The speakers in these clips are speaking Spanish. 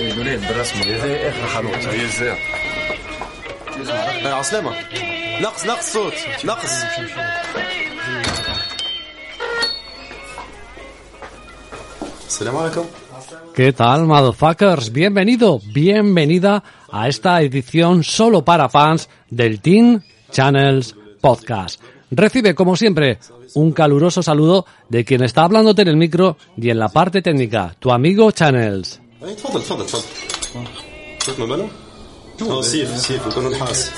لوليه بالرسمه خلاص هي الزير عسلامة نقص نقص صوت نقص السلام عليكم ¿Qué tal, motherfuckers? Bienvenido, bienvenida a esta edición solo para fans del Teen Channels Podcast. Recibe, como siempre, un caluroso saludo de quien está hablándote en el micro y en la parte técnica, tu amigo Channels. اي تفضل تفضل تفضل صوت ما باله؟ اه سيف سيف نكون نحاس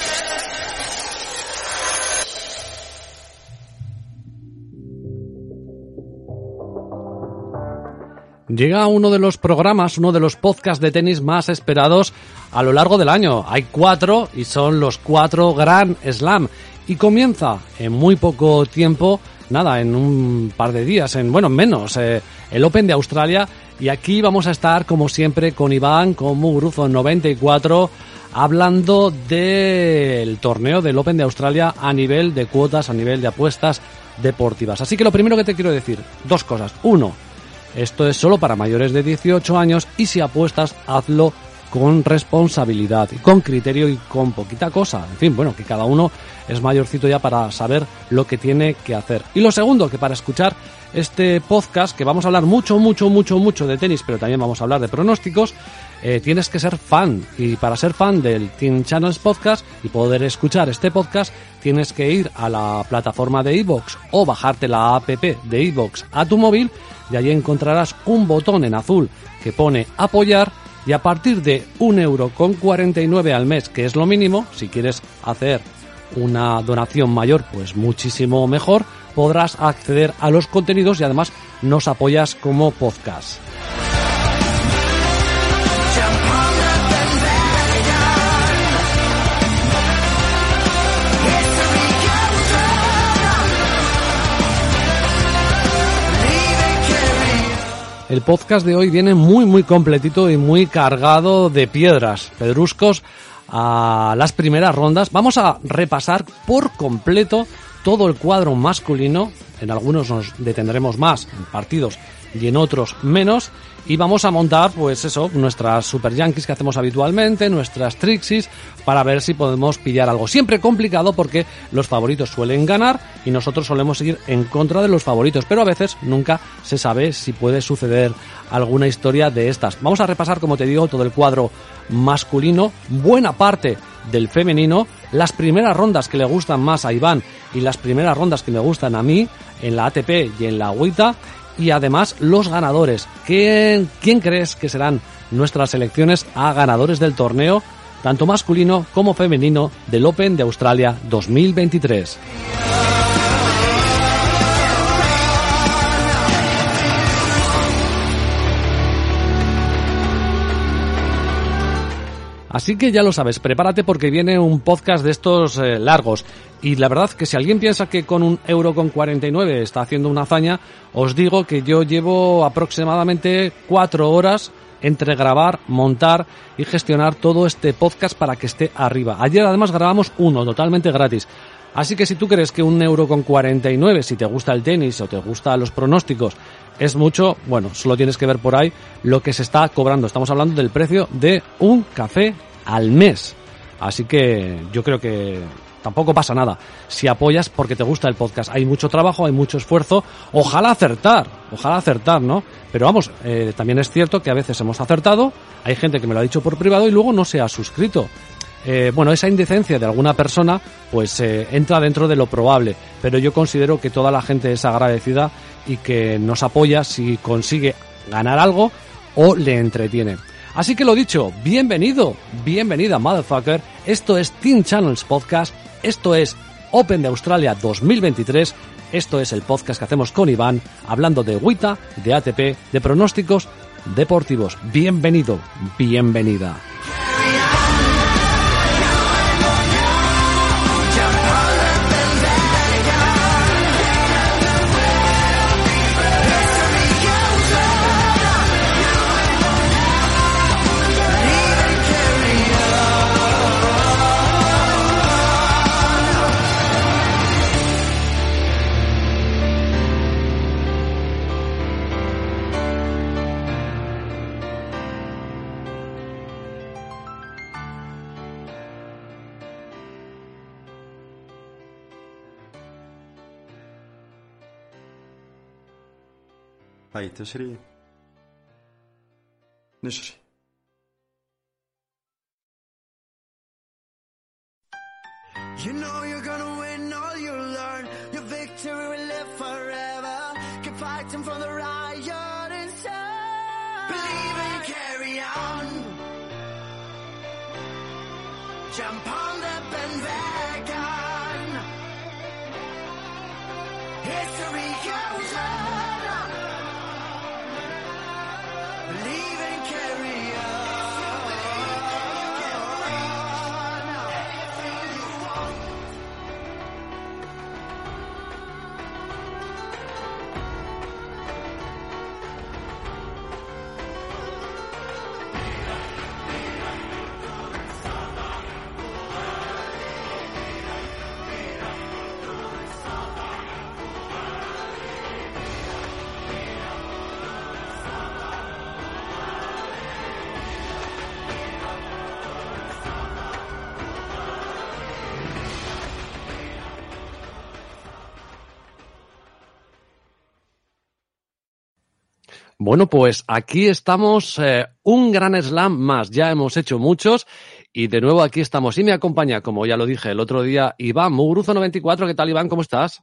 Llega uno de los programas, uno de los podcasts de tenis más esperados a lo largo del año. Hay cuatro y son los cuatro Grand Slam. Y comienza en muy poco tiempo, nada, en un par de días, en bueno, menos, eh, el Open de Australia. Y aquí vamos a estar, como siempre, con Iván, con Muguruzo 94, hablando del torneo del Open de Australia a nivel de cuotas, a nivel de apuestas deportivas. Así que lo primero que te quiero decir, dos cosas. Uno, esto es solo para mayores de 18 años y si apuestas, hazlo con responsabilidad, con criterio y con poquita cosa. En fin, bueno, que cada uno es mayorcito ya para saber lo que tiene que hacer. Y lo segundo, que para escuchar este podcast, que vamos a hablar mucho, mucho, mucho, mucho de tenis, pero también vamos a hablar de pronósticos, eh, tienes que ser fan. Y para ser fan del Team Channels Podcast y poder escuchar este podcast, tienes que ir a la plataforma de iVoox o bajarte la app de iVoox a tu móvil y allí encontrarás un botón en azul que pone apoyar y a partir de un euro con 49 al mes, que es lo mínimo, si quieres hacer una donación mayor, pues muchísimo mejor, podrás acceder a los contenidos y además nos apoyas como podcast. El podcast de hoy viene muy muy completito y muy cargado de piedras, pedruscos a las primeras rondas. Vamos a repasar por completo todo el cuadro masculino. En algunos nos detendremos más en partidos y en otros menos. Y vamos a montar, pues eso, nuestras Super Yankees que hacemos habitualmente, nuestras Trixis, para ver si podemos pillar algo. Siempre complicado porque los favoritos suelen ganar y nosotros solemos ir en contra de los favoritos, pero a veces nunca se sabe si puede suceder alguna historia de estas. Vamos a repasar, como te digo, todo el cuadro masculino, buena parte del femenino, las primeras rondas que le gustan más a Iván y las primeras rondas que me gustan a mí en la ATP y en la Agüita y además los ganadores. ¿Quién, ¿Quién crees que serán nuestras selecciones a ganadores del torneo, tanto masculino como femenino, del Open de Australia 2023? Así que ya lo sabes, prepárate porque viene un podcast de estos eh, largos. Y la verdad que si alguien piensa que con un euro con 49 está haciendo una hazaña, os digo que yo llevo aproximadamente cuatro horas entre grabar, montar y gestionar todo este podcast para que esté arriba. Ayer además grabamos uno totalmente gratis. Así que si tú crees que un euro con 49, si te gusta el tenis o te gustan los pronósticos, es mucho, bueno, solo tienes que ver por ahí lo que se está cobrando. Estamos hablando del precio de un café al mes. Así que yo creo que tampoco pasa nada. Si apoyas porque te gusta el podcast, hay mucho trabajo, hay mucho esfuerzo. Ojalá acertar, ojalá acertar, ¿no? Pero vamos, eh, también es cierto que a veces hemos acertado, hay gente que me lo ha dicho por privado y luego no se ha suscrito. Eh, bueno, esa indecencia de alguna persona pues eh, entra dentro de lo probable, pero yo considero que toda la gente es agradecida y que nos apoya si consigue ganar algo o le entretiene. Así que lo dicho, bienvenido, bienvenida motherfucker, esto es Team Channels Podcast, esto es Open de Australia 2023, esto es el podcast que hacemos con Iván, hablando de WITA, de ATP, de pronósticos deportivos. Bienvenido, bienvenida. هاي تشري نشري You know you're gonna win all you learn. Your victory will live forever. Keep fighting for the riot inside. Believe and carry on. Jump on the bandwagon. History goes on. Bueno, pues aquí estamos, eh, un gran slam más. Ya hemos hecho muchos y de nuevo aquí estamos. Y me acompaña, como ya lo dije el otro día, Iván Muguruzo94. ¿Qué tal, Iván? ¿Cómo estás?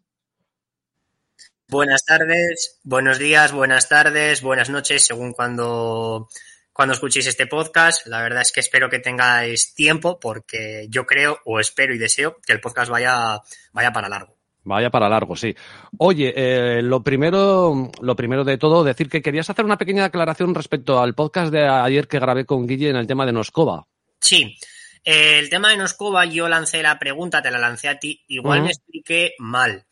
Buenas tardes, buenos días, buenas tardes, buenas noches, según cuando, cuando escuchéis este podcast. La verdad es que espero que tengáis tiempo porque yo creo o espero y deseo que el podcast vaya, vaya para largo. Vaya para largo, sí. Oye, eh, lo primero, lo primero de todo, decir que querías hacer una pequeña aclaración respecto al podcast de ayer que grabé con Guille en el tema de Noscova. Sí, eh, el tema de Noscova, yo lancé la pregunta, te la lancé a ti, igual me expliqué mal.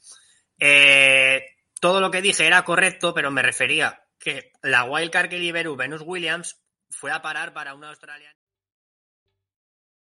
Eh, todo lo que dije era correcto, pero me refería que la wildcard que liberó Venus Williams fue a parar para una australiana.